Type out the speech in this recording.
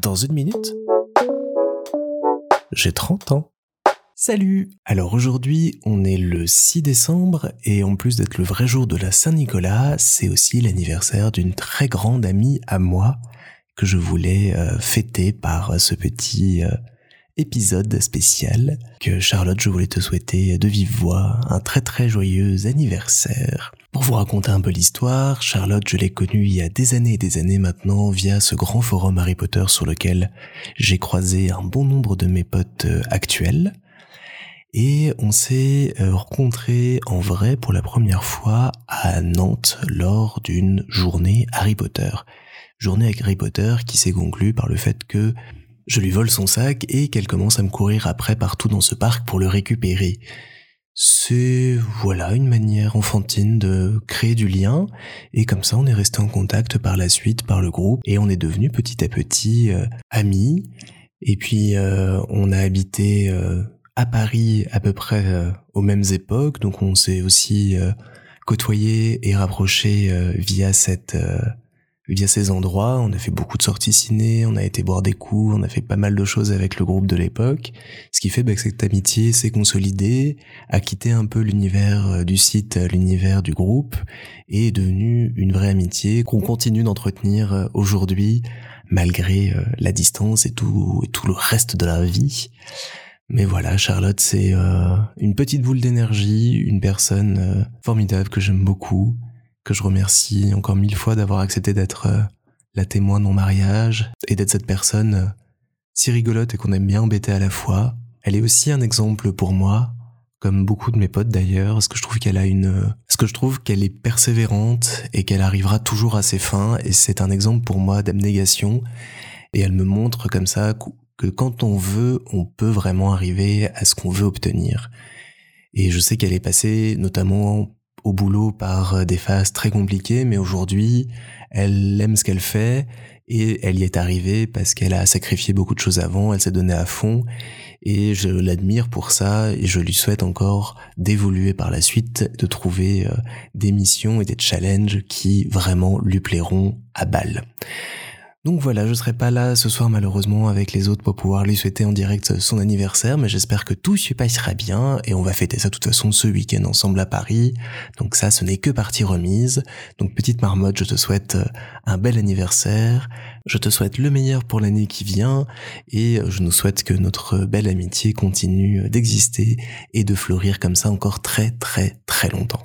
Dans une minute, j'ai 30 ans. Salut Alors aujourd'hui, on est le 6 décembre et en plus d'être le vrai jour de la Saint-Nicolas, c'est aussi l'anniversaire d'une très grande amie à moi que je voulais euh, fêter par ce petit euh, épisode spécial que Charlotte, je voulais te souhaiter de vive voix un très très joyeux anniversaire. Pour vous raconter un peu l'histoire, Charlotte, je l'ai connue il y a des années et des années maintenant via ce grand forum Harry Potter sur lequel j'ai croisé un bon nombre de mes potes euh, actuels. Et on s'est euh, rencontrés en vrai pour la première fois à Nantes lors d'une journée Harry Potter. Journée avec Harry Potter qui s'est conclue par le fait que je lui vole son sac et qu'elle commence à me courir après partout dans ce parc pour le récupérer. C'est, voilà, une manière enfantine de créer du lien, et comme ça on est resté en contact par la suite, par le groupe, et on est devenu petit à petit euh, amis, et puis euh, on a habité euh, à Paris à peu près aux mêmes époques, donc on s'est aussi côtoyé et rapproché via cette via ces endroits, on a fait beaucoup de sorties ciné, on a été boire des coups, on a fait pas mal de choses avec le groupe de l'époque, ce qui fait bah, que cette amitié s'est consolidée, a quitté un peu l'univers euh, du site, euh, l'univers du groupe, et est devenue une vraie amitié qu'on continue d'entretenir euh, aujourd'hui, malgré la distance et tout, et tout le reste de la vie. Mais voilà, Charlotte, c'est une petite boule d'énergie, une personne formidable que j'aime beaucoup, que je remercie encore mille fois d'avoir accepté d'être euh, la témoin de mon mariage et d'être cette personne euh, si rigolote et qu'on aime bien embêter à la fois. Elle est aussi un exemple pour moi, comme beaucoup de mes potes d'ailleurs, parce que je trouve qu'elle a une, euh, parce que je trouve qu'elle est persévérante et qu'elle arrivera toujours à ses fins? Et c'est un exemple pour moi d'abnégation et elle me montre comme ça que quand on veut, on peut vraiment arriver à ce qu'on veut obtenir. Et je sais qu'elle est passée notamment au boulot par euh, des phases très compliquées, mais aujourd'hui, elle aime ce qu'elle fait et elle y est arrivée parce qu'elle a sacrifié beaucoup de choses avant, elle s'est donnée à fond et je l'admire pour ça et je lui souhaite encore d'évoluer par la suite, de trouver euh, des missions et des challenges qui vraiment lui plairont à balle. Donc voilà, je serai pas là ce soir malheureusement avec les autres pour pouvoir lui souhaiter en direct son anniversaire, mais j'espère que tout se passera bien et on va fêter ça de toute façon ce week-end ensemble à Paris. Donc ça, ce n'est que partie remise. Donc petite marmotte, je te souhaite euh, un bel anniversaire. Je te souhaite le meilleur pour l'année qui vient et je nous souhaite que notre belle amitié continue d'exister et de fleurir comme ça encore très très très longtemps.